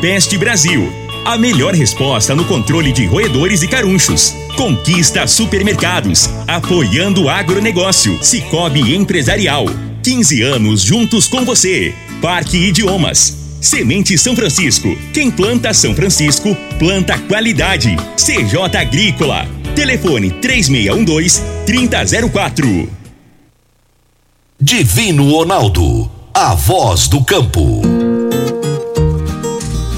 Peste Brasil. A melhor resposta no controle de roedores e carunchos. Conquista supermercados. Apoiando o agronegócio. Cicobi Empresarial. 15 anos juntos com você. Parque Idiomas. Semente São Francisco. Quem planta São Francisco, planta qualidade. CJ Agrícola. Telefone 3612-3004. Divino Ronaldo, a voz do campo.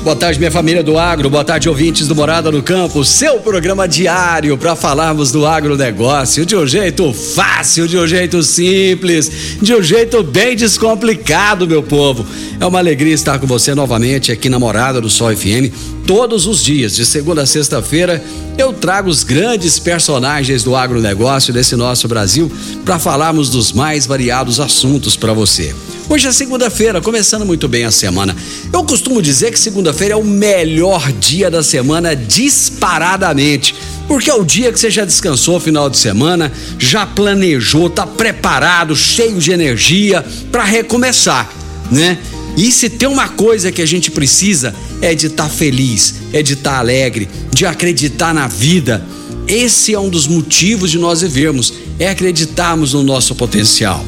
Boa tarde, minha família do agro. Boa tarde, ouvintes do Morada no Campo. Seu programa diário para falarmos do agronegócio de um jeito fácil, de um jeito simples, de um jeito bem descomplicado, meu povo. É uma alegria estar com você novamente aqui na Morada do Sol FM. Todos os dias, de segunda a sexta-feira, eu trago os grandes personagens do agronegócio desse nosso Brasil para falarmos dos mais variados assuntos para você. Hoje é segunda-feira, começando muito bem a semana. Eu costumo dizer que segunda-feira é o melhor dia da semana disparadamente. Porque é o dia que você já descansou final de semana, já planejou, tá preparado, cheio de energia para recomeçar, né? E se tem uma coisa que a gente precisa é de estar tá feliz, é de estar tá alegre, de acreditar na vida. Esse é um dos motivos de nós vivermos, é acreditarmos no nosso potencial.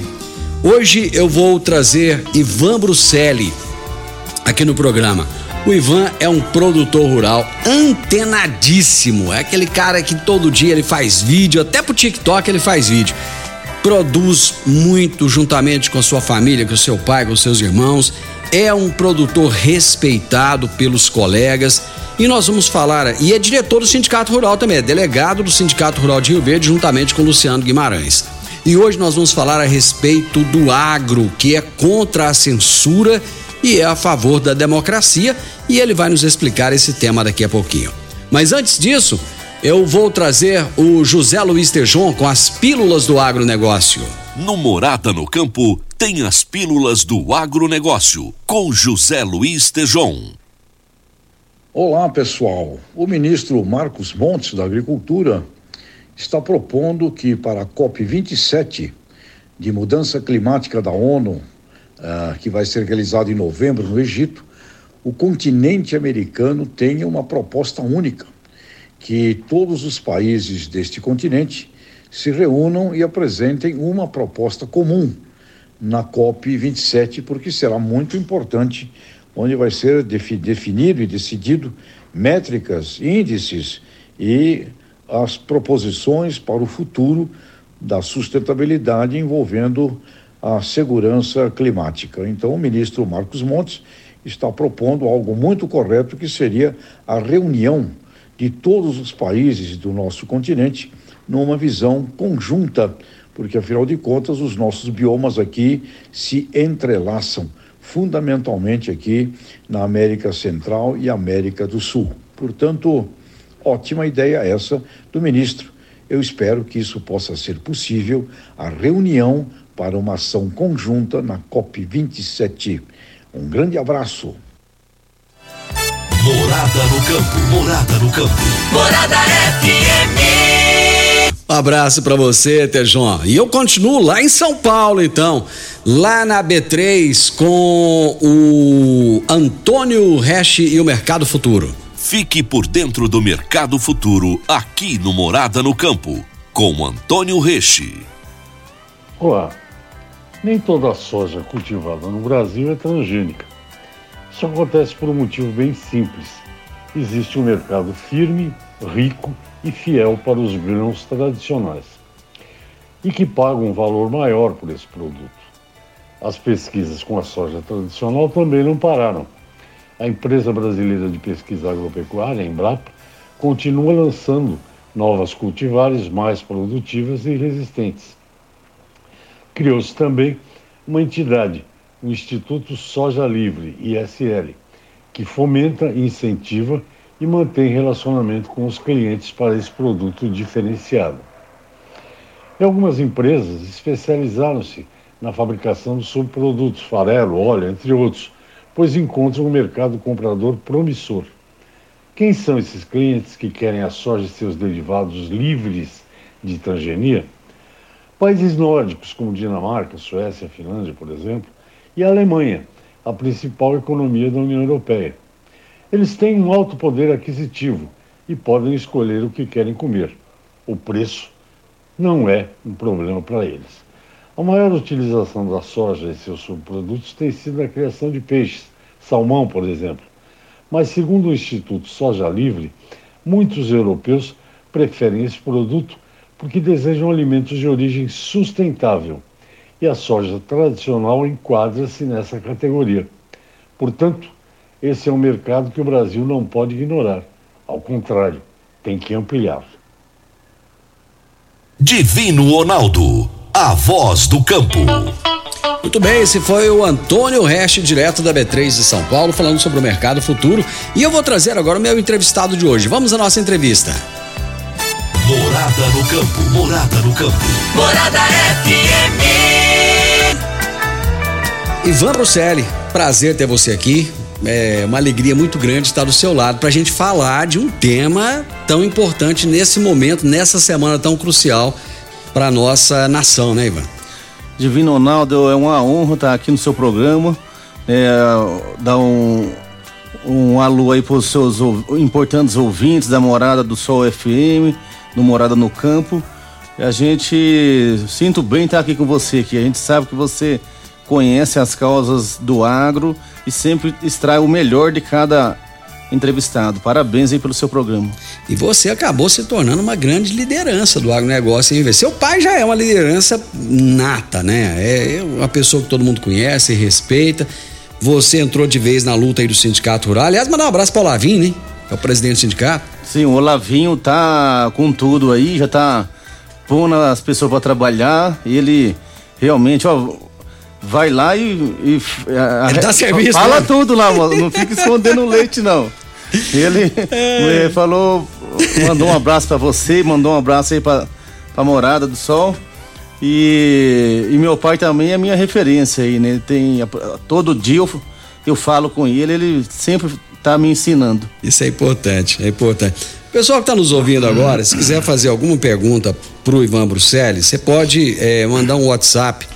Hoje eu vou trazer Ivan Bruselli aqui no programa. O Ivan é um produtor rural antenadíssimo. É aquele cara que todo dia ele faz vídeo, até pro TikTok ele faz vídeo. Produz muito juntamente com a sua família, com o seu pai, com os seus irmãos. É um produtor respeitado pelos colegas. E nós vamos falar, e é diretor do Sindicato Rural também, é delegado do Sindicato Rural de Rio Verde, juntamente com Luciano Guimarães. E hoje nós vamos falar a respeito do agro, que é contra a censura e é a favor da democracia, e ele vai nos explicar esse tema daqui a pouquinho. Mas antes disso, eu vou trazer o José Luiz Tejon com as pílulas do agronegócio. No Morada no Campo, tem as pílulas do agronegócio, com José Luiz Tejon. Olá, pessoal. O ministro Marcos Montes, da Agricultura, está propondo que para a COP27 de mudança climática da ONU, uh, que vai ser realizada em novembro no Egito, o continente americano tenha uma proposta única, que todos os países deste continente se reúnam e apresentem uma proposta comum na COP27, porque será muito importante, onde vai ser definido e decidido métricas, índices e as proposições para o futuro da sustentabilidade envolvendo a segurança climática. Então, o ministro Marcos Montes está propondo algo muito correto, que seria a reunião de todos os países do nosso continente numa visão conjunta, porque afinal de contas os nossos biomas aqui se entrelaçam fundamentalmente aqui na América Central e América do Sul. Portanto, Ótima ideia essa do ministro. Eu espero que isso possa ser possível, a reunião para uma ação conjunta na COP27. Um grande abraço. Morada no campo, morada no campo. Morada FM. Um abraço para você, Tejon. E eu continuo lá em São Paulo, então, lá na B3 com o Antônio Resch e o Mercado Futuro. Fique por dentro do mercado futuro aqui no Morada no Campo, com Antônio Reche. Olá. Nem toda a soja cultivada no Brasil é transgênica. Isso acontece por um motivo bem simples. Existe um mercado firme, rico e fiel para os grãos tradicionais e que paga um valor maior por esse produto. As pesquisas com a soja tradicional também não pararam a empresa brasileira de pesquisa agropecuária, Embrapa, continua lançando novas cultivares mais produtivas e resistentes. Criou-se também uma entidade, o Instituto Soja Livre, ISL, que fomenta, incentiva e mantém relacionamento com os clientes para esse produto diferenciado. E algumas empresas especializaram-se na fabricação de subprodutos, farelo, óleo, entre outros, pois encontram um mercado comprador promissor. Quem são esses clientes que querem a soja e seus derivados livres de transgenia? Países nórdicos como Dinamarca, Suécia, Finlândia, por exemplo, e Alemanha, a principal economia da União Europeia. Eles têm um alto poder aquisitivo e podem escolher o que querem comer. O preço não é um problema para eles. A maior utilização da soja e seus subprodutos tem sido na criação de peixes, salmão, por exemplo. Mas, segundo o Instituto Soja Livre, muitos europeus preferem esse produto porque desejam alimentos de origem sustentável. E a soja tradicional enquadra-se nessa categoria. Portanto, esse é um mercado que o Brasil não pode ignorar. Ao contrário, tem que ampliar. Divino Ronaldo, a voz do campo. Muito bem, esse foi o Antônio Reste, direto da B3 de São Paulo, falando sobre o mercado futuro. E eu vou trazer agora o meu entrevistado de hoje. Vamos à nossa entrevista. Morada no campo, morada no campo. Morada FM. Ivan Bruselli, prazer ter você aqui. É uma alegria muito grande estar do seu lado para a gente falar de um tema tão importante nesse momento, nessa semana tão crucial para nossa nação, né, Ivan? Divino Ronaldo, é uma honra estar aqui no seu programa. É, dar um, um alô aí para os seus importantes ouvintes da Morada do Sol FM, do Morada no Campo. A gente sinto bem estar aqui com você aqui. A gente sabe que você conhece as causas do agro e sempre extrai o melhor de cada entrevistado. Parabéns aí pelo seu programa. E você acabou se tornando uma grande liderança do agronegócio, hein? Seu pai já é uma liderança nata, né? É uma pessoa que todo mundo conhece e respeita. Você entrou de vez na luta aí do Sindicato Rural. Aliás, mandar um abraço para o Lavinho, né? É o presidente do sindicato. Sim, o Lavinho tá com tudo aí, já tá pondo as pessoas para trabalhar. Ele realmente, ó, vai lá e. e Ele dá serviço. Fala né? tudo lá. Não fica escondendo leite, não. Ele é. falou, mandou um abraço para você, mandou um abraço aí pra, pra Morada do Sol. E, e meu pai também é minha referência aí, né? Tem, todo dia eu, eu falo com ele, ele sempre tá me ensinando. Isso é importante, é importante. Pessoal que está nos ouvindo agora, se quiser fazer alguma pergunta pro Ivan Bruxelles, você pode é, mandar um WhatsApp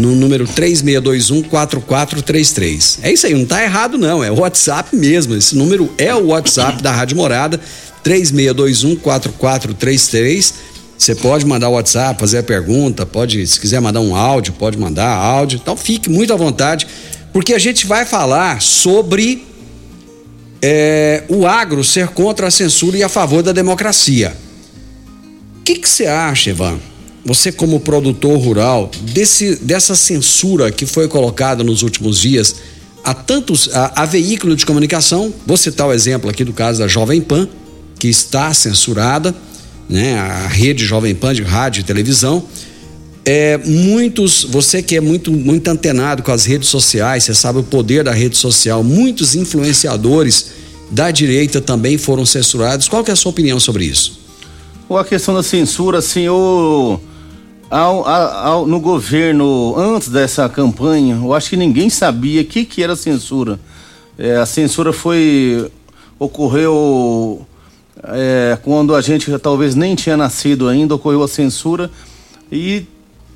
no número 3621-4433. É isso aí, não tá errado não, é o WhatsApp mesmo. Esse número é o WhatsApp da Rádio Morada, 3621-4433. Você pode mandar o WhatsApp, fazer a pergunta, pode, se quiser mandar um áudio, pode mandar áudio. Então fique muito à vontade, porque a gente vai falar sobre é, o agro ser contra a censura e a favor da democracia. O que você acha, Ivan? Você como produtor rural, desse, dessa censura que foi colocada nos últimos dias a tantos a, a veículo de comunicação, vou citar o exemplo aqui do caso da Jovem Pan, que está censurada, né, a rede Jovem Pan de rádio e televisão. É, muitos, você que é muito, muito antenado com as redes sociais, você sabe o poder da rede social, muitos influenciadores da direita também foram censurados. Qual que é a sua opinião sobre isso? a questão da censura, assim, ao, ao, no governo, antes dessa campanha, eu acho que ninguém sabia o que, que era censura. É, a censura foi. ocorreu é, quando a gente talvez nem tinha nascido ainda, ocorreu a censura e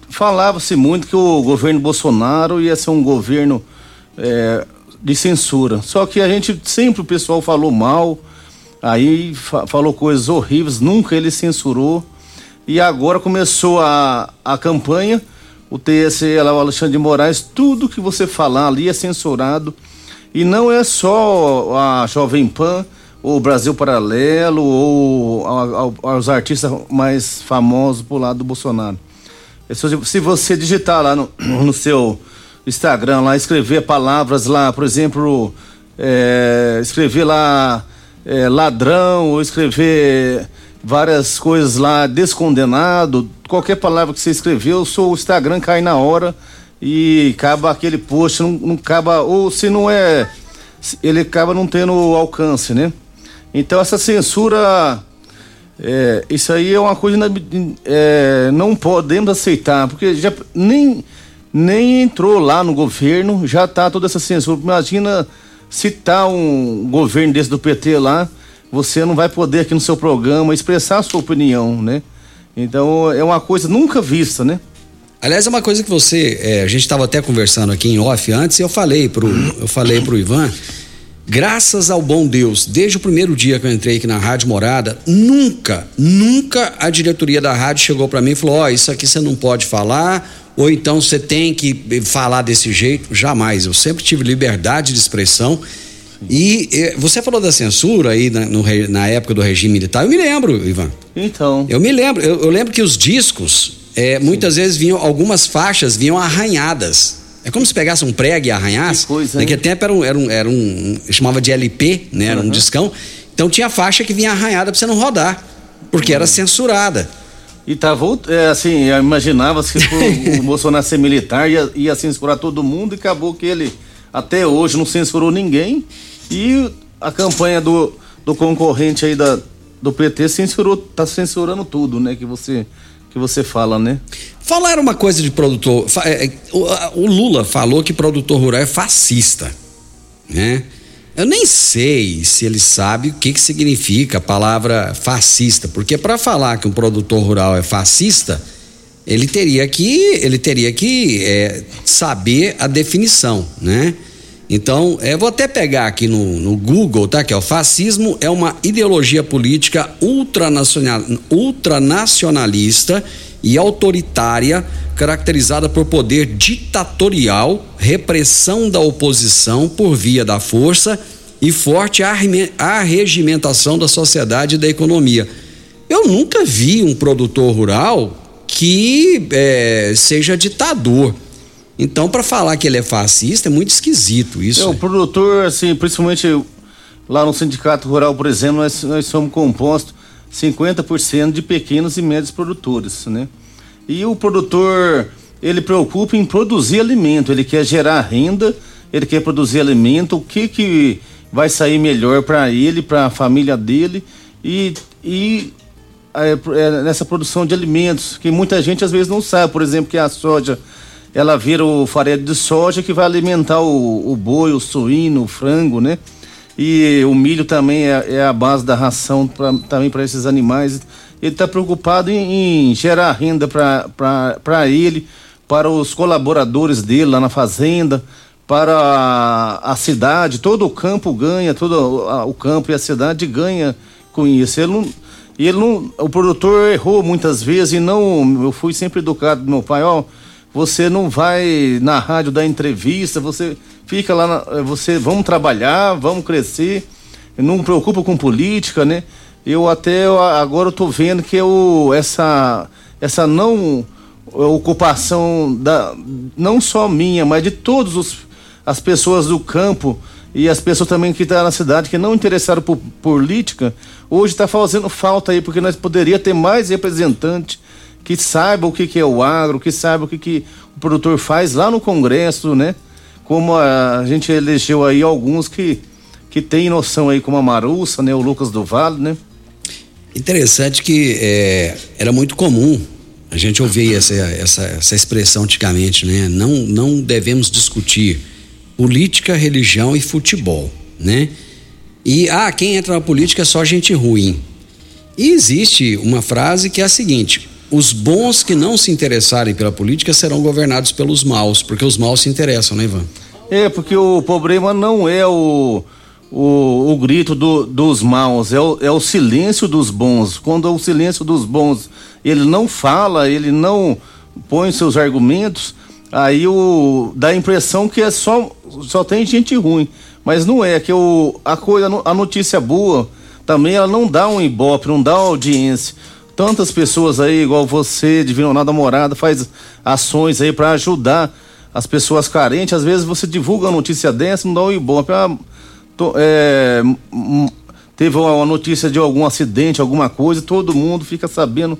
falava-se muito que o governo Bolsonaro ia ser um governo é, de censura. Só que a gente sempre o pessoal falou mal, aí fa falou coisas horríveis, nunca ele censurou. E agora começou a, a campanha, o TSE, lá, o Alexandre de Moraes, tudo que você falar ali é censurado. E não é só a Jovem Pan, ou Brasil Paralelo, ou os artistas mais famosos por lado do Bolsonaro. Se você digitar lá no, no seu Instagram, lá, escrever palavras lá, por exemplo, é, escrever lá é, ladrão, ou escrever várias coisas lá, descondenado, qualquer palavra que você escreveu, o seu Instagram cai na hora e acaba aquele post, não, não acaba, ou se não é, ele acaba não tendo alcance, né? Então essa censura, é, isso aí é uma coisa é, não podemos aceitar, porque já nem, nem entrou lá no governo, já tá toda essa censura. Imagina se tá um governo desse do PT lá, você não vai poder aqui no seu programa expressar a sua opinião, né? Então é uma coisa nunca vista, né? Aliás, é uma coisa que você, é, a gente estava até conversando aqui em off antes, e eu falei pro, eu falei pro Ivan Graças ao bom Deus, desde o primeiro dia que eu entrei aqui na Rádio Morada, nunca, nunca a diretoria da rádio chegou para mim e falou: Ó, oh, isso aqui você não pode falar, ou então você tem que falar desse jeito. Jamais. Eu sempre tive liberdade de expressão. E você falou da censura aí na, no, na, época do regime militar, eu me lembro, Ivan. Então. Eu me lembro, eu, eu lembro que os discos, é, muitas vezes vinham, algumas faixas vinham arranhadas. É como se pegasse um prego e arranhasse. Que coisa, Naquele tempo era um, era um, era um chamava de LP, né? Era uhum. um discão. Então tinha faixa que vinha arranhada para você não rodar, porque uhum. era censurada. E tava, é, assim, imaginava que o, o Bolsonaro ser militar ia, ia censurar todo mundo e acabou que ele até hoje não censurou ninguém e a campanha do, do concorrente aí da, do PT censurou, tá censurando tudo, né? Que você que você fala, né? Falaram uma coisa de produtor. É, é, o Lula falou que produtor rural é fascista, né? Eu nem sei se ele sabe o que, que significa a palavra fascista, porque para falar que um produtor rural é fascista, ele teria que ele teria que é, saber a definição, né? Então, eu vou até pegar aqui no, no Google, tá? Que é o fascismo é uma ideologia política ultranacional, ultranacionalista e autoritária, caracterizada por poder ditatorial, repressão da oposição por via da força e forte arregimentação da sociedade e da economia. Eu nunca vi um produtor rural que é, seja ditador. Então, para falar que ele é fascista, é muito esquisito isso. É, o produtor, assim, principalmente lá no Sindicato Rural, por exemplo, nós, nós somos compostos 50% de pequenos e médios produtores, né? E o produtor, ele preocupa em produzir alimento, ele quer gerar renda, ele quer produzir alimento, o que que vai sair melhor para ele, para a família dele e, e é, é, nessa produção de alimentos, que muita gente às vezes não sabe, por exemplo, que a soja ela vira o farelo de soja que vai alimentar o, o boi, o suíno, o frango, né? E o milho também é, é a base da ração pra, também para esses animais. Ele está preocupado em, em, gerar renda para ele, para os colaboradores dele lá na fazenda, para a, a cidade. Todo o campo ganha, todo a, o campo e a cidade ganha com isso. Ele não, ele não, o produtor errou muitas vezes e não. Eu fui sempre educado do meu pai, ó. Oh, você não vai na rádio dar entrevista, você fica lá, na, você vamos trabalhar, vamos crescer, não preocupa com política, né? Eu até agora estou vendo que eu, essa, essa não ocupação da não só minha, mas de todas as pessoas do campo e as pessoas também que estão tá na cidade que não interessaram por política, hoje está fazendo falta aí, porque nós poderia ter mais representantes que saiba o que, que é o agro, que saiba o que, que o produtor faz lá no Congresso, né? Como a gente elegeu aí alguns que, que tem noção aí, como a Marussa, né? O Lucas do Vale, né? Interessante que é, era muito comum a gente ouvir essa, essa, essa expressão antigamente, né? Não, não devemos discutir política, religião e futebol, né? E, ah, quem entra na política é só gente ruim. E existe uma frase que é a seguinte: os bons que não se interessarem pela política serão governados pelos maus, porque os maus se interessam, né, Ivan? É, porque o problema não é o, o, o grito do, dos maus, é o, é o silêncio dos bons. Quando o silêncio dos bons ele não fala, ele não põe seus argumentos, aí o, dá a impressão que é só, só tem gente ruim. Mas não é, que o, a, coisa, a notícia boa também ela não dá um ibope, não dá audiência tantas pessoas aí, igual você, Divino Nada Morada, faz ações aí para ajudar as pessoas carentes. Às vezes você divulga uma notícia dessa, não dá um ibope. Ah, é, teve uma notícia de algum acidente, alguma coisa, todo mundo fica sabendo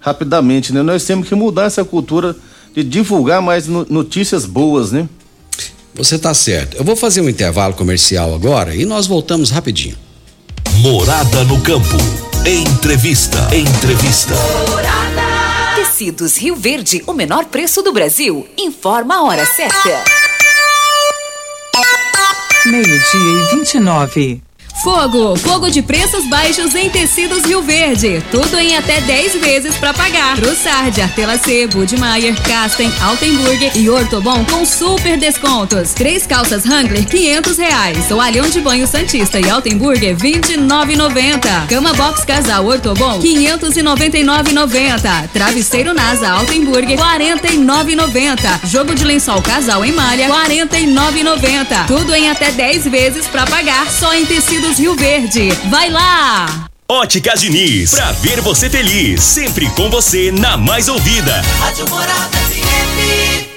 rapidamente, né? Nós temos que mudar essa cultura de divulgar mais notícias boas, né? Você está certo. Eu vou fazer um intervalo comercial agora e nós voltamos rapidinho. Morada no campo. Entrevista. Entrevista. Morada. Tecidos Rio Verde, o menor preço do Brasil. Informa a hora certa. Meio-dia e 29. Fogo, fogo de preços baixos em tecidos Rio Verde. Tudo em até 10 vezes para pagar. Trussard, Artelacê, Budmeier, Casten, Altenburg e Ortobon com super descontos. Três calças Wrangler, 500 reais. Toalhão de banho Santista e Altenburger, 29,90. Cama box casal Ortobon, 599,90. Travesseiro NASA Altenburger, 49,90. Jogo de lençol casal em malha, 49,90. Tudo em até 10 vezes para pagar só em Rio Verde. Vai lá! Óticas Diniz, pra ver você feliz, sempre com você na mais ouvida. Rádio Morada FM.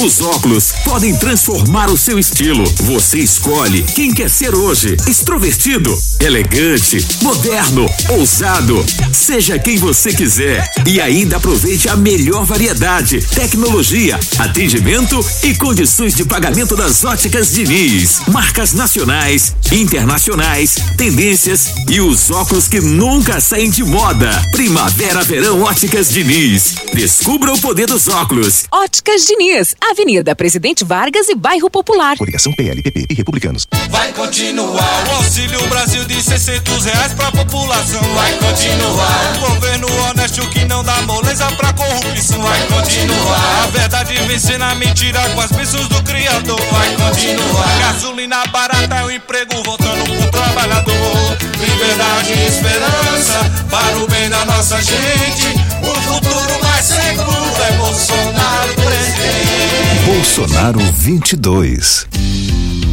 Os óculos podem transformar o seu estilo. Você escolhe quem quer ser hoje: extrovertido, elegante, moderno, ousado. Seja quem você quiser e ainda aproveite a melhor variedade, tecnologia, atendimento e condições de pagamento das óticas Diniz. Marcas nacionais, internacionais, tendências e os óculos que nunca saem de moda. Primavera, verão, óticas Diniz. Descubra o poder dos óculos. Óticas Diniz, Avenida Presidente Vargas e Bairro Popular. Coligação PLPP e Republicanos. Vai continuar o Auxílio Brasil de 600 reais pra população. Vai continuar o governo honesto que não dá moleza pra corrupção. Vai continuar a verdade vencer na mentira com as bênçãos do Criador. Vai continuar gasolina barata e o emprego voltando pro trabalhador. Liberdade e esperança para o bem da nossa gente. O futuro mais seguro é Bolsonaro presidente. Bolsonaro 22.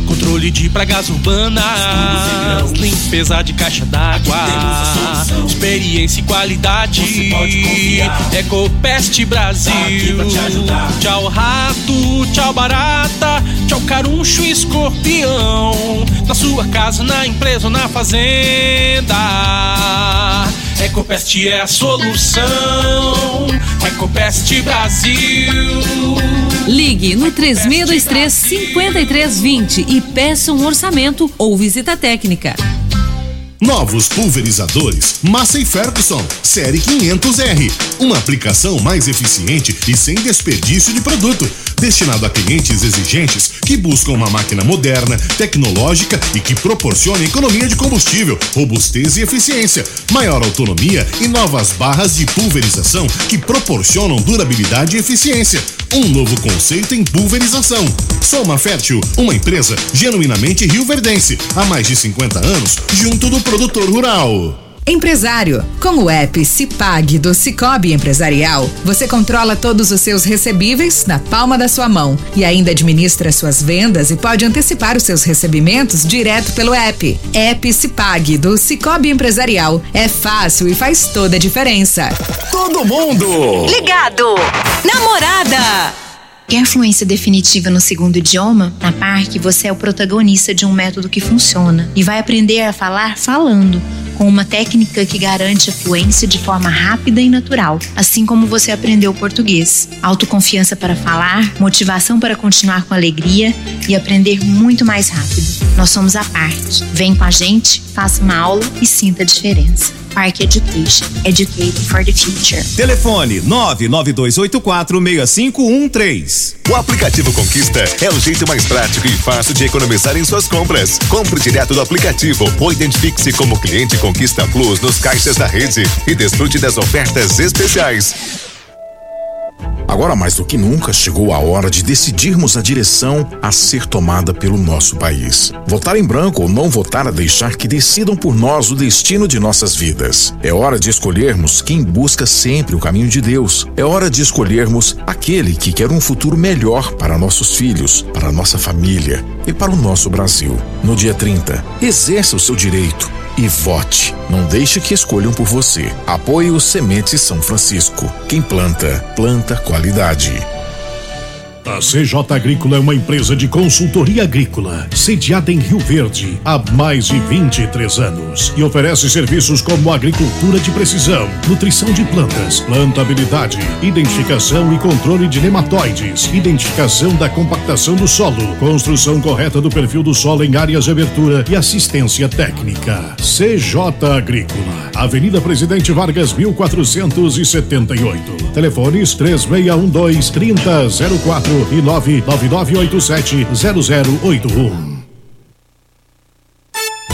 Controle de pragas urbanas, limpeza de caixa d'água, experiência e qualidade. Ecopest Brasil. Tchau rato, tchau barata, tchau caruncho e escorpião. Na sua casa, na empresa ou na fazenda. Ecopest é a solução. Ecopest Brasil. Ligue no 3623 5320 e peça um orçamento ou visita técnica. Novos pulverizadores Massey Ferguson Série 500R. Uma aplicação mais eficiente e sem desperdício de produto. Destinado a clientes exigentes que buscam uma máquina moderna, tecnológica e que proporcione economia de combustível, robustez e eficiência, maior autonomia e novas barras de pulverização que proporcionam durabilidade e eficiência. Um novo conceito em pulverização. Soma Fértil, uma empresa genuinamente rioverdense, há mais de 50 anos, junto do produtor rural. Empresário, com o app Cipag do Cicobi Empresarial, você controla todos os seus recebíveis na palma da sua mão e ainda administra suas vendas e pode antecipar os seus recebimentos direto pelo app. App Cipag do Cicobi Empresarial é fácil e faz toda a diferença. Todo mundo Ligado! Namorada! Quer fluência definitiva no segundo idioma? Na Parque, você é o protagonista de um método que funciona e vai aprender a falar falando, com uma técnica que garante a fluência de forma rápida e natural, assim como você aprendeu português. Autoconfiança para falar, motivação para continuar com alegria e aprender muito mais rápido. Nós somos a Parque. Vem com a gente, faça uma aula e sinta a diferença. Parque Education. Educating for the Future. Telefone 992846513. O aplicativo Conquista é o jeito mais prático e fácil de economizar em suas compras. Compre direto do aplicativo ou identifique-se como cliente Conquista Plus nos caixas da rede e desfrute das ofertas especiais. Agora mais do que nunca chegou a hora de decidirmos a direção a ser tomada pelo nosso país. Votar em branco ou não votar a deixar que decidam por nós o destino de nossas vidas. É hora de escolhermos quem busca sempre o caminho de Deus. É hora de escolhermos aquele que quer um futuro melhor para nossos filhos, para nossa família e para o nosso Brasil. No dia 30, exerça o seu direito e vote. Não deixe que escolham por você. Apoie o Sementes São Francisco. Quem planta, planta qualidade. A CJ Agrícola é uma empresa de consultoria agrícola, sediada em Rio Verde há mais de 23 anos e oferece serviços como agricultura de precisão, nutrição de plantas, plantabilidade, identificação e controle de nematóides, identificação da compactação do solo, construção correta do perfil do solo em áreas de abertura e assistência técnica. CJ Agrícola, Avenida Presidente Vargas 1478. Telefones 3612 3004 e 99987 0081.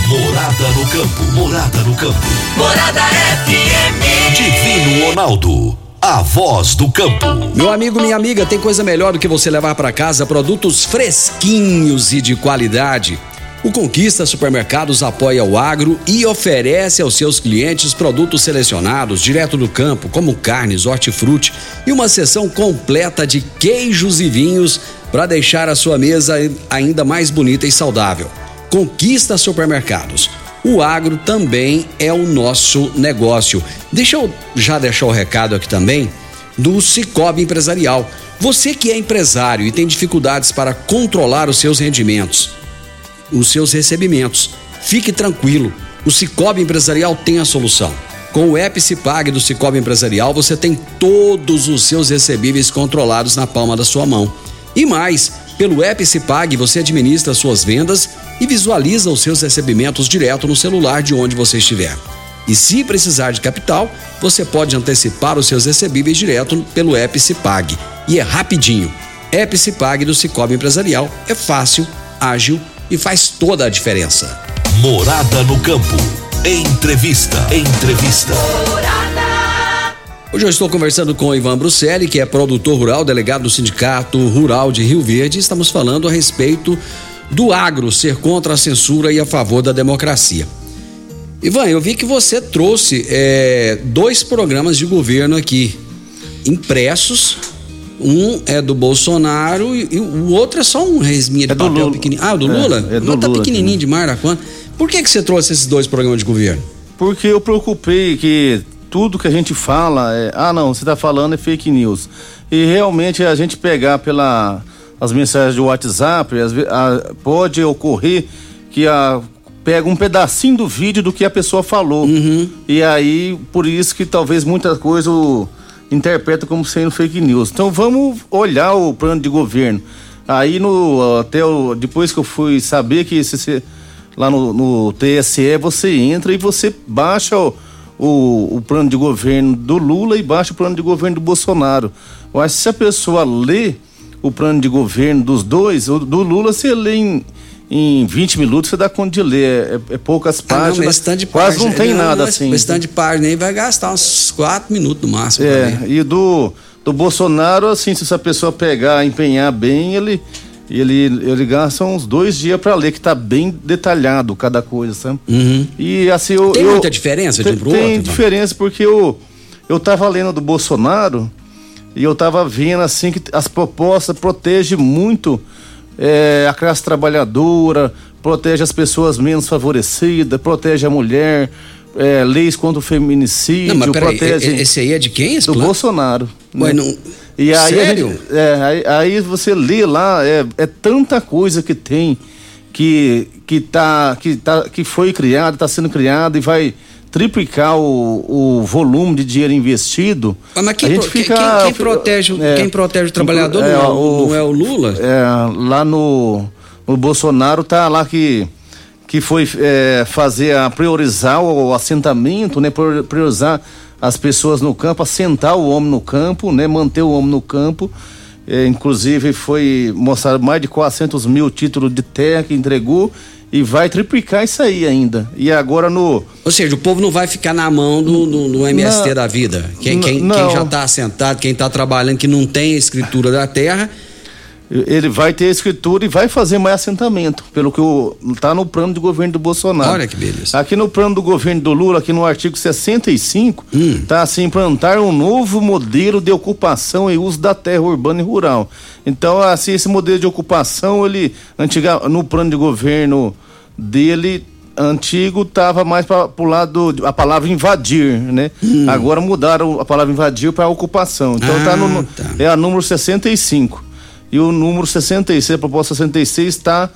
Morada no campo. Morada no campo. Morada FM. Divino Ronaldo. A voz do campo. Meu amigo, minha amiga, tem coisa melhor do que você levar para casa produtos fresquinhos e de qualidade. O Conquista Supermercados apoia o agro e oferece aos seus clientes produtos selecionados direto do campo, como carnes, hortifruti e uma seção completa de queijos e vinhos para deixar a sua mesa ainda mais bonita e saudável. Conquista Supermercados. O agro também é o nosso negócio. Deixa eu já deixar o recado aqui também do Cicobi Empresarial. Você que é empresário e tem dificuldades para controlar os seus rendimentos, os seus recebimentos. Fique tranquilo, o Cicobi Empresarial tem a solução. Com o app Cipag do Cicobi Empresarial, você tem todos os seus recebíveis controlados na palma da sua mão. E mais, pelo app Cipag você administra suas vendas e visualiza os seus recebimentos direto no celular de onde você estiver. E se precisar de capital, você pode antecipar os seus recebíveis direto pelo app Cipag. E é rapidinho. App Cipag do Cicobi Empresarial é fácil, ágil e faz toda a diferença. Morada no campo. Entrevista. Entrevista. Hoje eu estou conversando com o Ivan Bruselli, que é produtor rural, delegado do Sindicato Rural de Rio Verde. Estamos falando a respeito do agro ser contra a censura e a favor da democracia. Ivan, eu vi que você trouxe é, dois programas de governo aqui, impressos. Um é do Bolsonaro e, e o outro é só um resminha de É papel pequenininho. Ah, do É, Lula? é do Mas tá Lula pequenininho demais da conta. Por que, que você trouxe esses dois programas de governo? Porque eu preocupei que tudo que a gente fala é, ah não, você está falando é fake news. E realmente a gente pegar pela as mensagens do WhatsApp, ve- a- pode ocorrer que a pega um pedacinho do vídeo do que a pessoa falou. E aí, por isso que talvez muita coisa o interpreta como sendo fake news. Então vamos olhar o plano de governo. Aí no até o, depois que eu fui saber que esse, lá no, no TSE você entra e você baixa o, o, o plano de governo do Lula e baixa o plano de governo do Bolsonaro. Que se a pessoa lê o plano de governo dos dois, o do Lula você lê em, em 20 minutos, você dá conta de ler. É, é poucas Ah, não, páginas. stand quase página- não tem nada não, assim. Esse tanto de página aí vai gastar uns quatro minutos no máximo. É, e do, do Bolsonaro, assim, se essa pessoa pegar, empenhar bem, ele, ele, ele gasta uns dois dias pra ler, que tá bem detalhado cada coisa, sabe? E assim, eu. Uhum. Tem eu- muita diferença de um tem, pro Tem outro, Ivan? diferença, porque eu, eu tava lendo do Bolsonaro e eu tava vendo, assim, que as propostas protegem muito é, a classe trabalhadora, protege as pessoas menos favorecidas, protege a mulher. é, leis contra o feminicídio, Não, mas peraí, protege. esse aí é de quem, esse Do plano? Bolsonaro. Ué, né? não- E aí, Sério? gente- é, aí, aí você lê lá, é, é tanta coisa que tem que, que, tá, que, tá, que foi criada, está sendo criada e vai triplicar o, o volume de dinheiro investido. Ah, mas quem a gente fica, quem- quem protege o- quem protege o trabalhador não é o- não é o Lula? É, lá no, no Bolsonaro tá lá que que foi é, fazer a priorizar o, assentamento, né, prior- priorizar as pessoas no campo, assentar o homem no campo, né, manter o homem no campo. É, inclusive foi mostrado mais de 400 mil títulos de terra que entregou e vai triplicar isso aí ainda. E agora no Ou seja, o povo não vai ficar na mão do, do, do MST Não. da vida. Quem, quem, quem já está assentado, quem está trabalhando, que não tem a escritura da terra, ele vai ter escritura e vai fazer mais assentamento, pelo que o, tá no plano de governo do Bolsonaro. Olha que beleza. Aqui no plano do governo do Lula, aqui no artigo 65, Hum. tá assim, implantar um novo modelo de ocupação e uso da terra urbana e rural. Então, assim, esse modelo de ocupação, ele, antiga, no plano de governo dele, antigo, tava mais para o lado, a palavra invadir, né? Agora mudaram a palavra invadir para ocupação. Então, tá no, Hum. Ah, no- tá. é a número 65. E o número 66, a proposta 66, está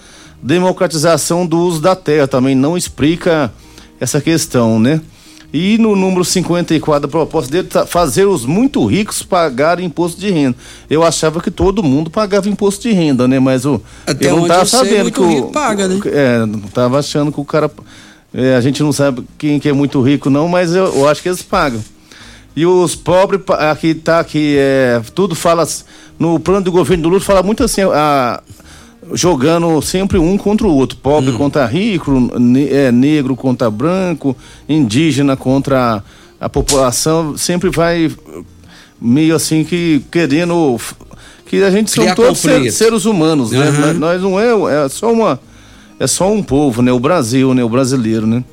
democratização do uso da terra. Também não explica essa questão, né? E no número 54 da proposta dele, tá fazer os muito ricos pagarem imposto de renda. Eu achava que todo mundo pagava imposto de renda, né? Mas o, Até eu não onde tava eu sei, sabendo que o, paga, né? É, não tava achando que o cara. é, a gente não sabe quem que é muito rico, não, mas eu, eu acho que eles pagam. E os pobres, aqui tá aqui, é, tudo fala, no plano do governo do Lula fala muito assim, a, jogando sempre um contra o outro, pobre contra rico, ne- é, negro contra branco, indígena contra a, a população, sempre vai meio assim que querendo que a gente Criar são todos ser- seres humanos, né? Nós não é, é só uma é só um povo, né? O Brasil, né? O brasileiro, né?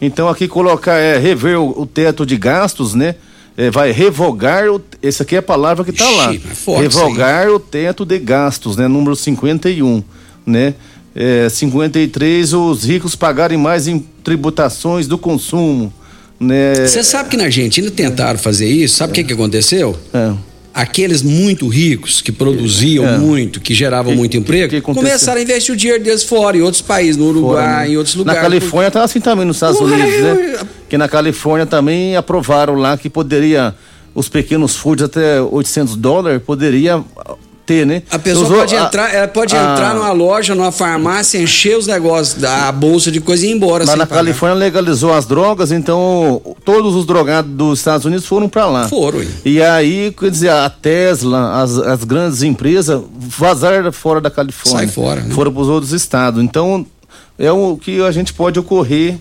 Então aqui colocar é rever o, o teto de gastos, né? É, vai revogar, o, essa aqui é a palavra que está lá. Forte revogar o teto de gastos, né? Número 51, né? É, 53, os ricos pagarem mais em tributações do consumo, né? Você sabe que na Argentina tentaram fazer isso? Sabe o que, que aconteceu? É. Aqueles muito ricos que produziam É. muito, que geravam Que- muito emprego, que aconteceu? começaram a investir o dinheiro deles fora, em outros países, no Uruguai, Fora, né? em outros Na lugares. Califórnia tá assim também, nos Estados Ué, Unidos, né? ué. Que na Califórnia também aprovaram lá que poderia, os pequenos foods até 800 dólares, poderia ter, né? A pessoa Usou pode a- entrar, ela pode a- entrar numa loja, numa farmácia, encher os negócios da bolsa de coisa e ir embora. Sem na pagar. Califórnia legalizou as drogas, então todos os drogados dos Estados Unidos foram para lá. Foram. E aí, quer dizer, a Tesla, as, as grandes empresas vazaram fora da Califórnia. Sai fora, né? Foram para os outros estados. Então, é o que a gente pode ocorrer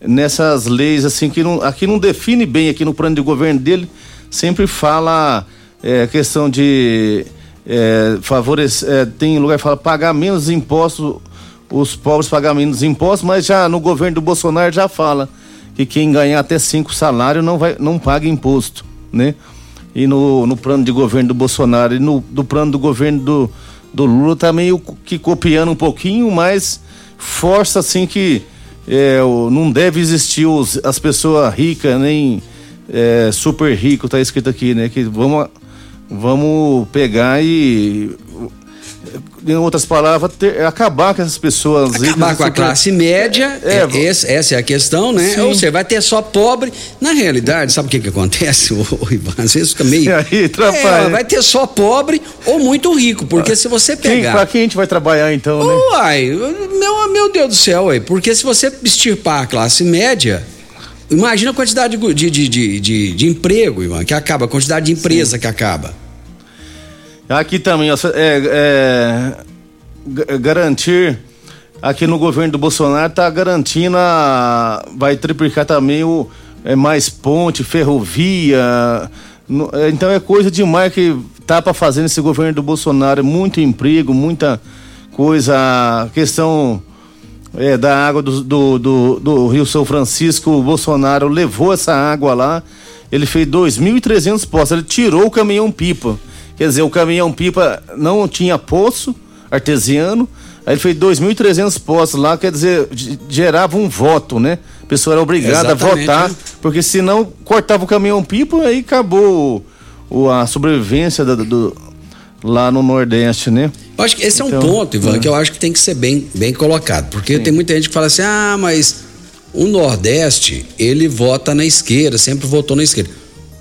nessas leis, assim, que não, aqui não define bem, aqui no plano de governo dele, sempre fala é, questão de é, é, tem lugar que fala pagar menos impostos, os pobres pagar menos impostos, mas já no governo do Bolsonaro já fala que quem ganhar até cinco salários não vai, não paga imposto, né? E no, no plano de governo do Bolsonaro e no do plano do governo do, do Lula tá meio que copiando um pouquinho, mas força assim que é, não deve existir os, as pessoas ricas nem é, super rico, tá escrito aqui, né? Que vamos, vamos pegar e em outras palavras, ter- acabar com essas pessoas Acabar com a super- classe média, É, é, esse- essa é a questão, né? Sim. Ou seja, vai ter só pobre. Na realidade, sabe o que que acontece, ô, Ivan? Às vezes fica meio... Aí. É, vai ter só pobre ou muito rico, porque se você Quem, pegar... pra quem a gente vai trabalhar então, né? Uai, meu, meu Deus do céu, ué, porque se você extirpar a classe média, imagina a quantidade de, de, de, de, de- de emprego, Ivan, que acaba, a quantidade de empresa que acaba. Aqui também, ó, é, é, ga- garantir aqui no governo do Bolsonaro tá garantindo a, vai triplicar também o é, mais ponte, ferrovia. no- é, então é coisa demais que tá para fazer nesse governo do Bolsonaro, muito emprego, muita coisa, questão é, da água do, do, do, do Rio São Francisco, o Bolsonaro levou essa água lá, ele fez 2.300 poços, ele tirou o caminhão-pipa. Quer dizer, o caminhão-pipa não tinha poço artesiano, aí ele fez 2.300 poços lá, quer dizer, ge- gerava um voto, né? A pessoa era obrigada Exatamente, a votar, né? porque senão cortava o caminhão-pipa aí acabou o, a sobrevivência do, do- lá no Nordeste, né? Eu acho que esse é um Então, ponto, Ivan, é. que eu acho que tem que ser bem, bem colocado. Porque tem muita gente que fala assim: ah, mas o Nordeste, ele vota na esquerda, sempre votou na esquerda.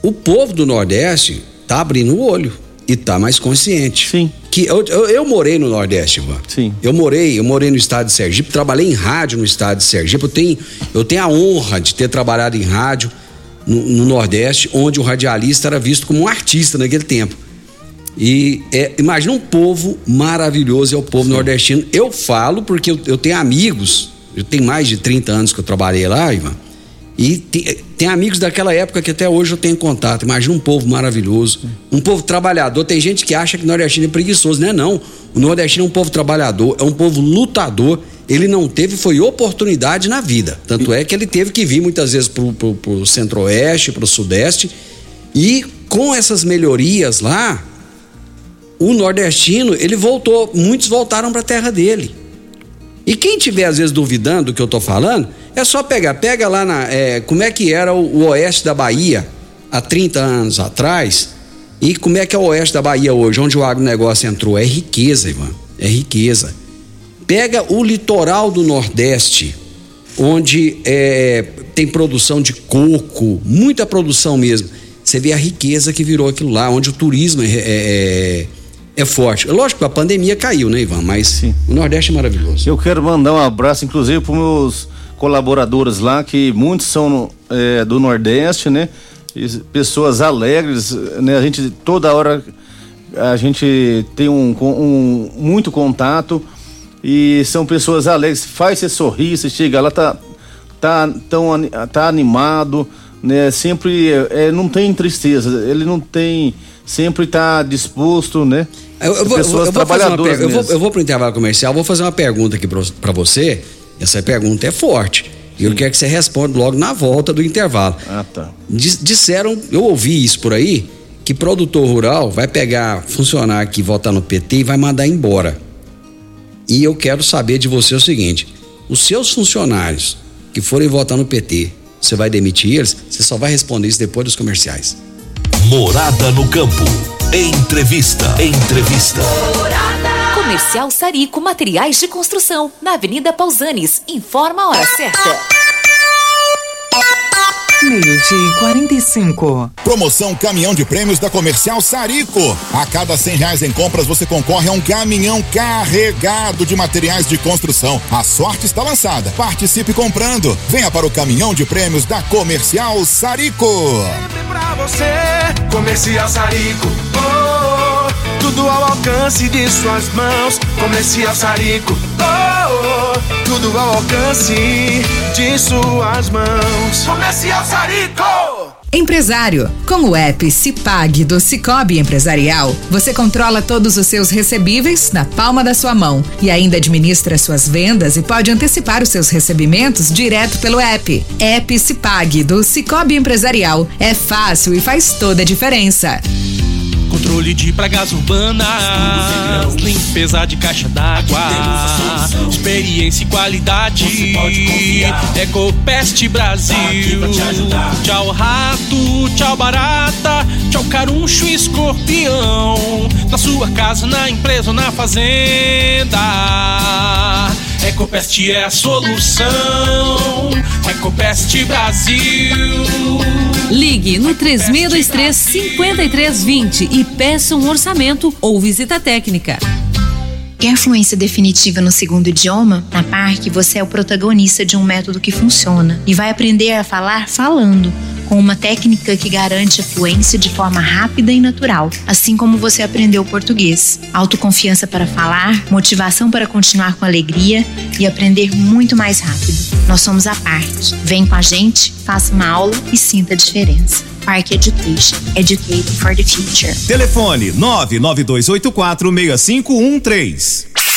O povo do Nordeste tá abrindo o olho e tá mais consciente. Sim. Que eu, eu, eu morei no Nordeste, Ivan. Sim. Eu morei, eu morei no estado de Sergipe, trabalhei em rádio no estado de Sergipe. Eu tenho, eu tenho a honra de ter trabalhado em rádio no, no Nordeste, onde o radialista era visto como um artista naquele tempo. E é, imagina um povo maravilhoso, é o povo nordestino. Eu falo porque eu, eu tenho amigos, eu tenho mais de 30 anos que eu trabalhei lá, Ivan. E tem, tem amigos daquela época que até hoje eu tenho contato. Imagina um povo maravilhoso, um povo trabalhador. Tem gente que acha que nordestino é preguiçoso, não é não. O nordestino é um povo trabalhador, é um povo lutador. Ele não teve foi oportunidade na vida. Tanto é que ele teve que vir muitas vezes pro, pro, pro centro-oeste, pro sudeste. E com essas melhorias lá, o nordestino, ele voltou, muitos voltaram para a terra dele. E quem tiver às vezes duvidando do que eu tô falando, é só pegar, pega lá na, é, como é que era o, o oeste da Bahia há 30 anos atrás e como é que é o oeste da Bahia hoje, onde o agronegócio entrou. É riqueza, Ivan, é riqueza. Pega o litoral do Nordeste, onde é, tem produção de coco, muita produção mesmo. Você vê a riqueza que virou aquilo lá, onde o turismo é, é, é- forte. Lógico que a pandemia caiu, né, Ivan? Mas o Nordeste é maravilhoso. Eu quero mandar um abraço, inclusive, para meus colaboradores lá, que muitos são é, do Nordeste, né? E pessoas alegres, né? A gente toda hora a gente tem um, um muito contato E são pessoas alegres, faz você sorrir, você chega lá, tá, tá, tão, tá animado, né? Sempre é, não tem tristeza, ele não tem, sempre tá disposto, né? Eu, eu, vou, pessoas eu, vou trabalhadoras eu vou, eu vou pro intervalo comercial, vou fazer uma pergunta aqui para você. Essa pergunta é forte. E eu quero que você responda logo na volta do intervalo. Ah, tá. Disseram, eu ouvi isso por aí, que produtor rural vai pegar funcionário que votar no PT e vai mandar embora. E eu quero saber de você o seguinte: os seus funcionários que forem votar no PT, você vai demitir eles? Você só vai responder isso depois dos comerciais. Morada no campo. Entrevista. Entrevista. Morada. Comercial Sarico Materiais de Construção, na Avenida Pausanes. Informa a hora certa. Meio-dia e 45. Promoção Caminhão de Prêmios da Comercial Sarico. A cada cem reais em compras você concorre a um caminhão carregado de materiais de construção. A sorte está lançada. Participe comprando. Venha para o Caminhão de Prêmios da Comercial Sarico. Sempre pra você, Comercial Sarico. Oh, oh, tudo ao alcance de suas mãos. Comercial Sarico. Oh, oh, tudo ao alcance de suas mãos. Comercial Sarico! Empresário, com o app Cipag do Cicobi Empresarial, você controla todos os seus recebíveis na palma da sua mão e ainda administra suas vendas e pode antecipar os seus recebimentos direto pelo app. App Cipag do Cicobi Empresarial é fácil e faz toda a diferença. Controle de pragas urbanas, limpeza de caixa d'água, experiência e qualidade. Ecopest Brasil. Tchau rato, tchau barata, tchau caruncho e escorpião. Na sua casa, na empresa ou na fazenda. Ecopest é a solução. Ecopest Brasil. Ligue no 3623 5320 e peça um orçamento ou visita técnica. Quer fluência definitiva no segundo idioma? Na Parque, você é o protagonista de um método que funciona e vai aprender a falar falando com uma técnica que garante a fluência de forma rápida e natural, assim como você aprendeu português. Autoconfiança para falar, motivação para continuar com alegria e aprender muito mais rápido. Nós somos a Parque. Vem com a gente, faça uma aula e sinta a diferença. Park Education. Educating for the Future. Telefone 992846513.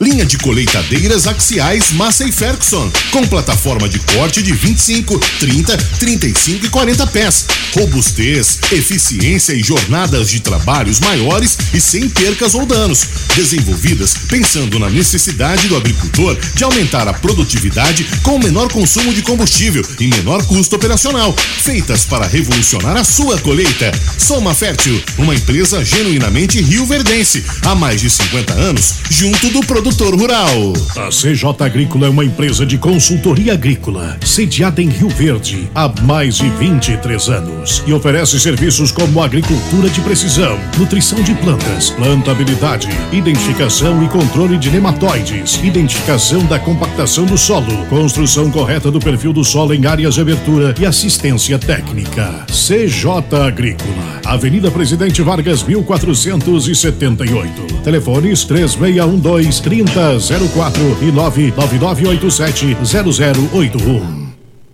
Linha de colheitadeiras axiais Massey Ferguson, com plataforma de corte de 25, 30, 35 e 40 pés. Robustez, eficiência e jornadas de trabalhos maiores e sem percas ou danos. Desenvolvidas pensando na necessidade do agricultor de aumentar a produtividade com menor consumo de combustível e menor custo operacional. Feitas para revolucionar a sua colheita. Soma Fértil, uma empresa genuinamente rio-verdense, há mais de 50 anos, junto do produtor produtor rural. A CJ Agrícola é uma empresa de consultoria agrícola, sediada em Rio Verde há mais de 23 anos e oferece serviços como agricultura de precisão, nutrição de plantas, plantabilidade, identificação e controle de nematóides, identificação da compactação do solo, construção correta do perfil do solo em áreas de abertura e assistência técnica. CJ Agrícola, Avenida Presidente Vargas 1478. Telefones 3612 3004 e 999870081.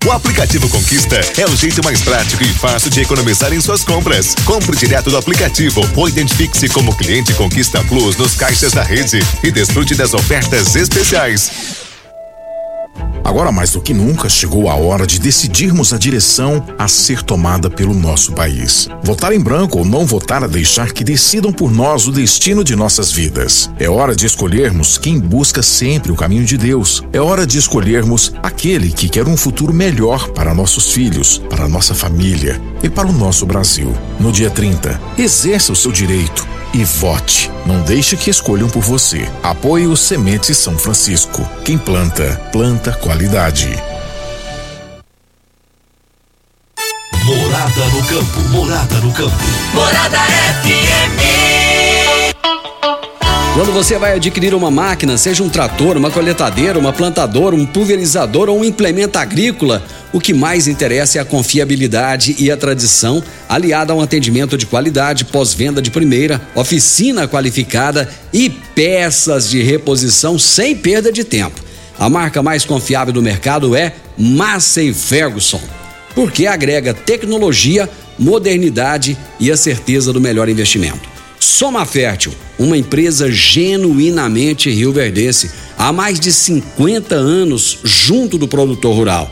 O aplicativo Conquista é o jeito mais prático e fácil de economizar em suas compras. Compre direto do aplicativo ou identifique-se como cliente Conquista Plus nos caixas da rede e desfrute das ofertas especiais. Agora mais do que nunca chegou a hora de decidirmos a direção a ser tomada pelo nosso país. Votar em branco ou não votar a deixar que decidam por nós o destino de nossas vidas. É hora de escolhermos quem busca sempre o caminho de Deus. É hora de escolhermos aquele que quer um futuro melhor para nossos filhos, para nossa família e para o nosso Brasil. No dia 30, exerça o seu direito e vote. Não deixe que escolham por você. Apoie o Sementes São Francisco. Quem planta, planta qualidade. Morada no campo. Morada no campo. Morada FM. Quando você vai adquirir uma máquina, seja um trator, uma coletadeira, uma plantadora, um pulverizador ou um implemento agrícola, O que mais interessa é a confiabilidade e a tradição, aliada a um atendimento de qualidade, pós-venda de primeira, oficina qualificada e peças de reposição sem perda de tempo. A marca mais confiável do mercado é Massey Ferguson, porque agrega tecnologia, modernidade e a certeza do melhor investimento. Soma Fértil, uma empresa genuinamente rioverdense, há mais de 50 anos junto do produtor rural.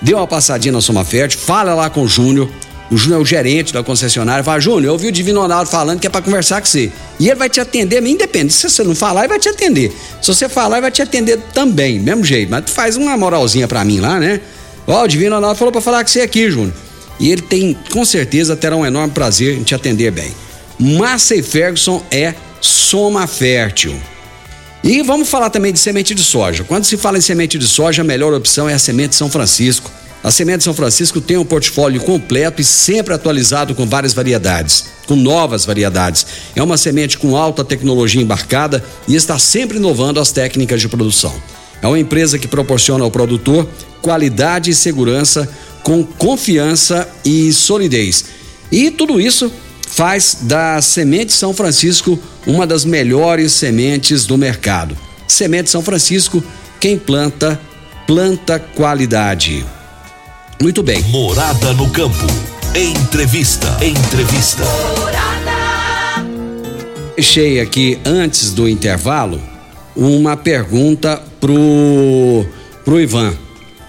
Dê uma passadinha na Soma Fértil, fala lá com o Júnior. O Júnior é o gerente da concessionária. Fala, Júnior, eu ouvi o Divino Ronaldo falando que é para conversar com você. E ele vai te atender, independente. Se você não falar, ele vai te atender. Se você falar, ele vai te atender também, mesmo jeito. Mas tu faz uma moralzinha para mim lá, né? Ó, o Divino Ronaldo falou para falar com você aqui, Júnior. E ele tem, com certeza, terá um enorme prazer em te atender bem. Massey Ferguson é soma fértil. E vamos falar também de semente de soja. Quando se fala em semente de soja, a melhor opção é a semente São Francisco. A semente São Francisco tem um portfólio completo e sempre atualizado com várias variedades, com novas variedades. É uma semente com alta tecnologia embarcada e está sempre inovando as técnicas de produção. É uma empresa que proporciona ao produtor qualidade e segurança com confiança e solidez. E tudo isso faz da Semente São Francisco uma das melhores sementes do mercado. Semente São Francisco, quem planta, planta qualidade. Muito bem. Morada no campo. Entrevista. Entrevista. Morada. Deixei aqui antes do intervalo uma pergunta pro pro Ivan.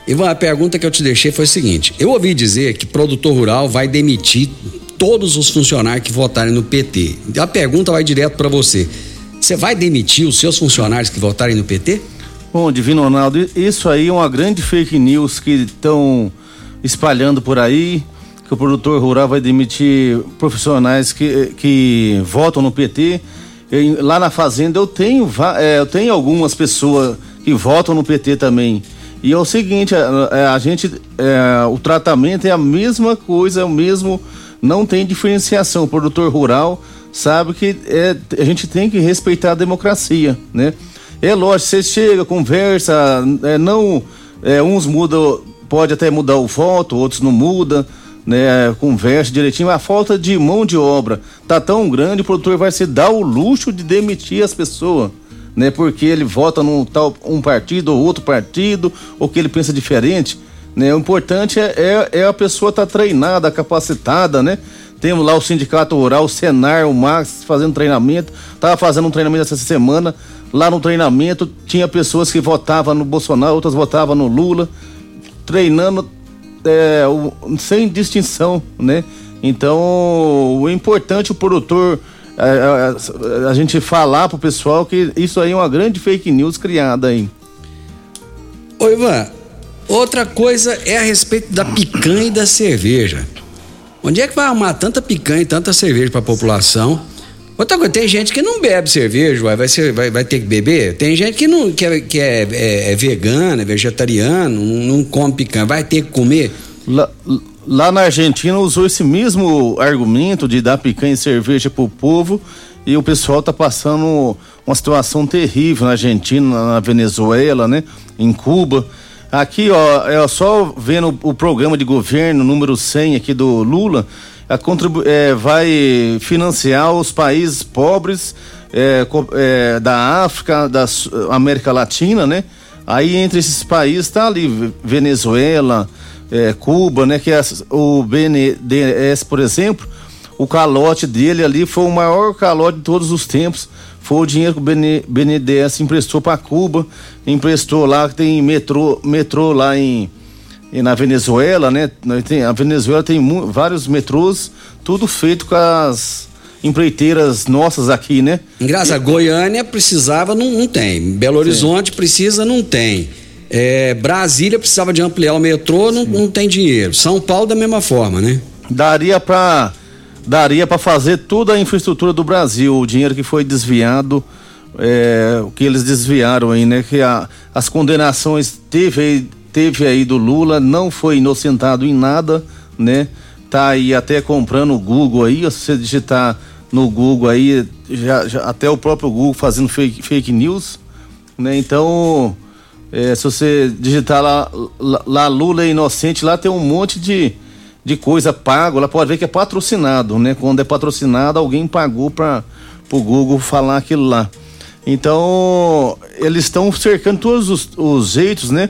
Ivan, a pergunta que eu te deixei foi a seguinte: eu ouvi dizer que produtor rural vai demitir todos os funcionários que votarem no PT. A pergunta vai direto para você. Você vai demitir os seus funcionários que votarem no PT? Bom, Divino Ronaldo, isso aí é uma grande fake news que estão espalhando por aí, que o produtor rural vai demitir profissionais que, que votam no PT. Eu, lá na fazenda eu tenho, é, eu tenho algumas pessoas que votam no PT também. E é o seguinte, a, a gente, é, o tratamento é a mesma coisa, é o mesmo não tem diferenciação. O produtor rural sabe que é, a gente tem que respeitar a democracia, né? É lógico, você chega, conversa, é, não, é, uns mudam, pode até mudar o voto, outros não muda, né? Conversa direitinho. A falta de mão de obra tá tão grande, o produtor vai se dar o luxo de demitir as pessoas, né? Porque ele vota num tal um partido ou outro partido, ou que ele pensa diferente. Né? O importante é, é, é a pessoa estar tá treinada, capacitada, né? Temos lá o Sindicato Rural, o Senar, o Max fazendo treinamento. Tava fazendo um treinamento essa semana. Lá no treinamento tinha pessoas que votavam no Bolsonaro, outras votavam no Lula, treinando é, o, sem distinção, né? Então, o importante o produtor a, a, a gente falar pro pessoal que isso aí é uma grande fake news criada aí. Ô Ivan, Outra coisa é a respeito da picanha e da cerveja. Onde é que vai arrumar tanta picanha e tanta cerveja para a população? Outra coisa, tem gente que não bebe cerveja, vai, ser, vai, vai ter que beber. Tem gente que não que é, que é, é, é vegano, é vegetariano, não, não, come picanha, vai ter que comer. Lá, lá na Argentina usou esse mesmo argumento de dar picanha e cerveja pro povo e o pessoal tá passando uma situação terrível na Argentina, na Venezuela, né? Em Cuba. Aqui, ó, é só vendo o programa de governo número 100 aqui do Lula, a contribu é, vai financiar os países pobres é, é, da África, da América Latina, né? Aí entre esses países tá ali Venezuela, é, Cuba, né? Que é o BNDES, por exemplo, o calote dele ali foi o maior calote de todos os tempos foi o dinheiro que o BNDES emprestou para Cuba, emprestou lá, que tem metrô, metrô lá em, na Venezuela, né? A Venezuela tem vários metrôs, tudo feito com as empreiteiras nossas aqui, né? Engraçado, e... Goiânia precisava, não, não tem. Belo Horizonte Sim. precisa, não tem. É, Brasília precisava de ampliar o metrô, não, não tem dinheiro. São Paulo da mesma forma, né? Daria para daria para fazer toda a infraestrutura do Brasil, o dinheiro que foi desviado, é, o que eles desviaram aí, né? Que a, as condenações teve teve aí do Lula, não foi inocentado em nada, né? Tá aí até comprando o Google aí, se você digitar no Google aí, já, já, até o próprio Google fazendo fake, fake news, né? Então, É, se você digitar lá, lá, lá, Lula é inocente, lá tem um monte de, de coisa pago. Lá pode ver que é patrocinado, né? Quando é patrocinado, alguém pagou para o Google falar aquilo lá. Então, eles estão cercando todos os, os, jeitos, né?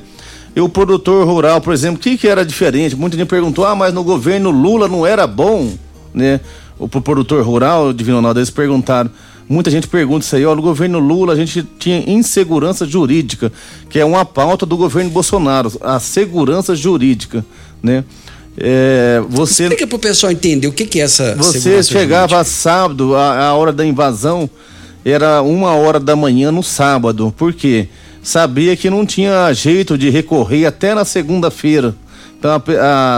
E o produtor rural, por exemplo, o que, que era diferente? Muita gente perguntou, ah, mas no governo Lula não era bom, né? O pro produtor rural, Divino Ronaldo, eles perguntaram. Muita gente pergunta isso aí, ó, no governo Lula a gente tinha insegurança jurídica, que é uma pauta do governo Bolsonaro, a segurança jurídica, né? É, você Explica pro pessoal entender o que que é essa Você chegava jurídica. sábado, a, a hora da invasão era uma hora da manhã no sábado, por quê? Sabia que não tinha jeito de recorrer até na segunda-feira. Então a,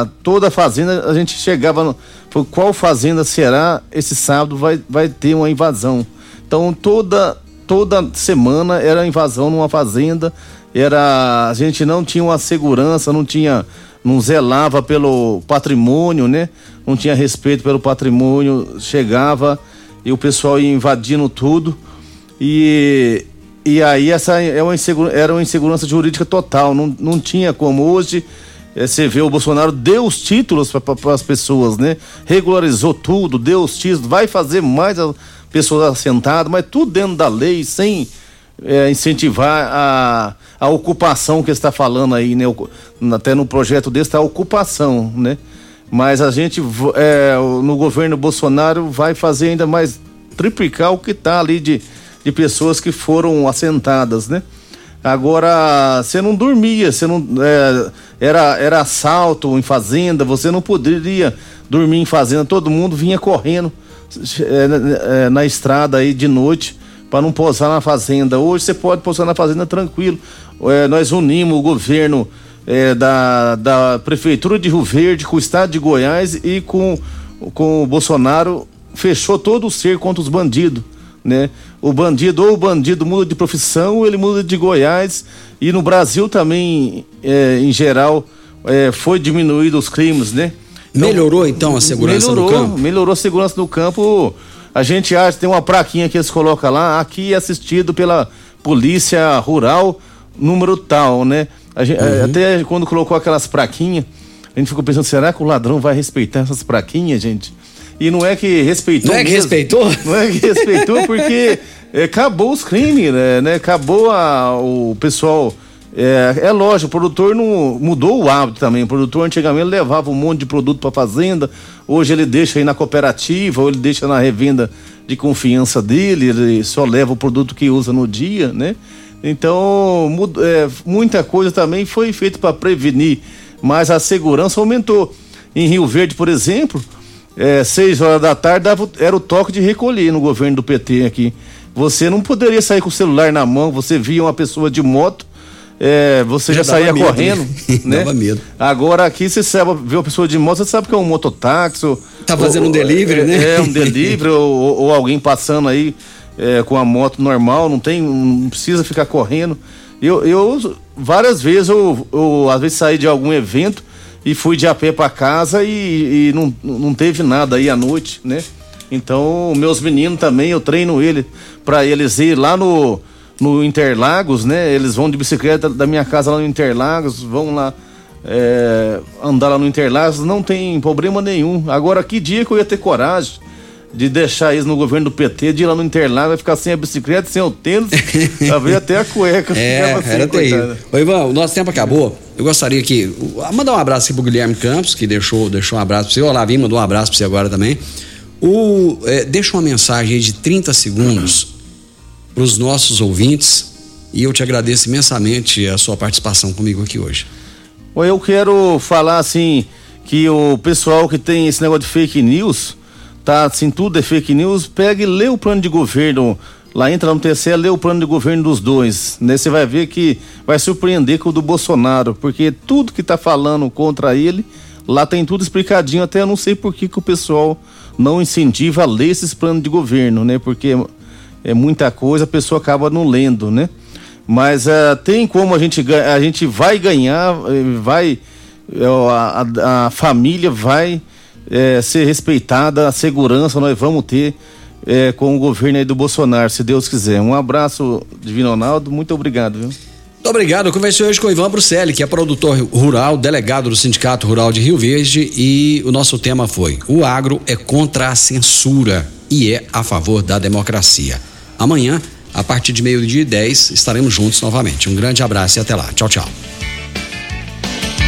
a, toda a fazenda a gente chegava no, qual fazenda será esse sábado vai, vai ter uma invasão. Então toda toda semana era invasão numa fazenda, era a gente não tinha uma segurança, não tinha não zelava pelo patrimônio, né? Não tinha respeito pelo patrimônio, chegava e o pessoal ia invadindo tudo. E, e aí essa é uma era uma insegurança jurídica total, não, não tinha como hoje é, você vê o Bolsonaro deu os títulos para as pessoas, né? Regularizou tudo, deu os títulos, vai fazer mais a pessoas assentadas, mas tudo dentro da lei, sem é, incentivar a, a ocupação que está falando aí, né? Até no projeto desse está a ocupação, né? Mas a gente é, no governo Bolsonaro vai fazer ainda mais triplicar o que está ali de, de pessoas que foram assentadas, né? Agora, você não dormia, você não. É, era, era assalto em fazenda, você não poderia dormir em fazenda, todo mundo vinha correndo é, é, na estrada aí de noite para não pousar na fazenda. Hoje você pode pousar na fazenda tranquilo. É, nós unimos o governo é, da, da Prefeitura de Rio Verde com o Estado de Goiás e com, com o Bolsonaro fechou todo o ser contra os bandidos né? O bandido, ou o bandido muda de profissão, ou ele muda de Goiás. E no Brasil também, é, em geral, é, foi diminuído os crimes, né? Então, melhorou então a segurança melhorou, no campo? Melhorou a segurança no campo. A gente acha, tem uma plaquinha que eles colocam lá, aqui é assistido pela Polícia Rural, número tal, né? Gente, uhum. Até quando colocou aquelas plaquinhas, a gente ficou pensando, será que o ladrão vai respeitar essas plaquinhas, gente? E não é que respeitou. Não é que mesmo. respeitou? Não é que respeitou, porque é, acabou os crimes, né? né? Acabou a, o pessoal. É, é lógico, o produtor não mudou o hábito também. O produtor antigamente levava um monte de produto para fazenda, hoje ele deixa aí na cooperativa, ou ele deixa na revenda de confiança dele, ele só leva o produto que usa no dia, né? Então, é, muita coisa também foi feita para prevenir, mas a segurança aumentou. Em Rio Verde, por exemplo, é, seis horas da tarde dava, era o toque de recolher no governo do PT aqui. Você não poderia sair com o celular na mão, você via uma pessoa de moto, é, você já, já saía medo, correndo, né? dava medo. Agora aqui você sabe, vê uma pessoa de moto, você sabe que é um mototáxi. Ou, tá fazendo ou, um delivery, é, né? É, um delivery, ou, ou, alguém passando aí é, com a moto normal, não tem, não precisa ficar correndo. Eu, eu várias vezes, eu, eu às vezes saí de algum evento, e fui de a pé para casa e, e, não, não teve nada aí à noite, né? Então, meus meninos também, eu treino ele para eles ir lá no, no Interlagos, né? Eles vão de bicicleta da minha casa lá no Interlagos, vão lá é, andar lá no Interlagos, não tem problema nenhum. Agora, que dia que eu ia ter coragem de deixar isso no governo do PT, de ir lá no Interlagos, vai ficar sem a bicicleta, sem o tênis, vai ver até a cueca. É, assim, era terrível. Ô, Ivan, o nosso tempo acabou. Eu gostaria que. Mandar um abraço aqui pro Guilherme Campos, que deixou, deixou um abraço pra você. O Olavim mandou um abraço pra você agora também. O, é, deixa uma mensagem aí de 30 segundos para os nossos ouvintes e eu te agradeço imensamente a sua participação comigo aqui hoje. Eu quero falar assim que o pessoal que tem esse negócio de fake news, tá assim, tudo é fake news, pega e lê o plano de governo Lá entra no TCE, lê o plano de governo dos dois. Né? Você vai ver que vai surpreender com o do Bolsonaro, porque tudo que está falando contra ele, lá tem tudo explicadinho, até eu não sei por que, que o pessoal não incentiva a ler esses planos de governo, né? Porque é muita coisa, a pessoa acaba não lendo, né? Mas uh, tem como a gente a gente vai ganhar, eh, vai eh, a, a, família vai é, ser respeitada, a segurança nós vamos ter é, com o governo aí do Bolsonaro, se Deus quiser. Um abraço, Divino Ronaldo, muito obrigado, viu? Muito obrigado. Eu conversei hoje com o Ivan Bruselli, que é produtor rural, delegado do Sindicato Rural de Rio Verde, e o nosso tema foi: o agro é contra a censura e é a favor da democracia amanhã, a partir de meio-dia e 10, estaremos juntos novamente. Um grande abraço e até lá. Tchau, tchau.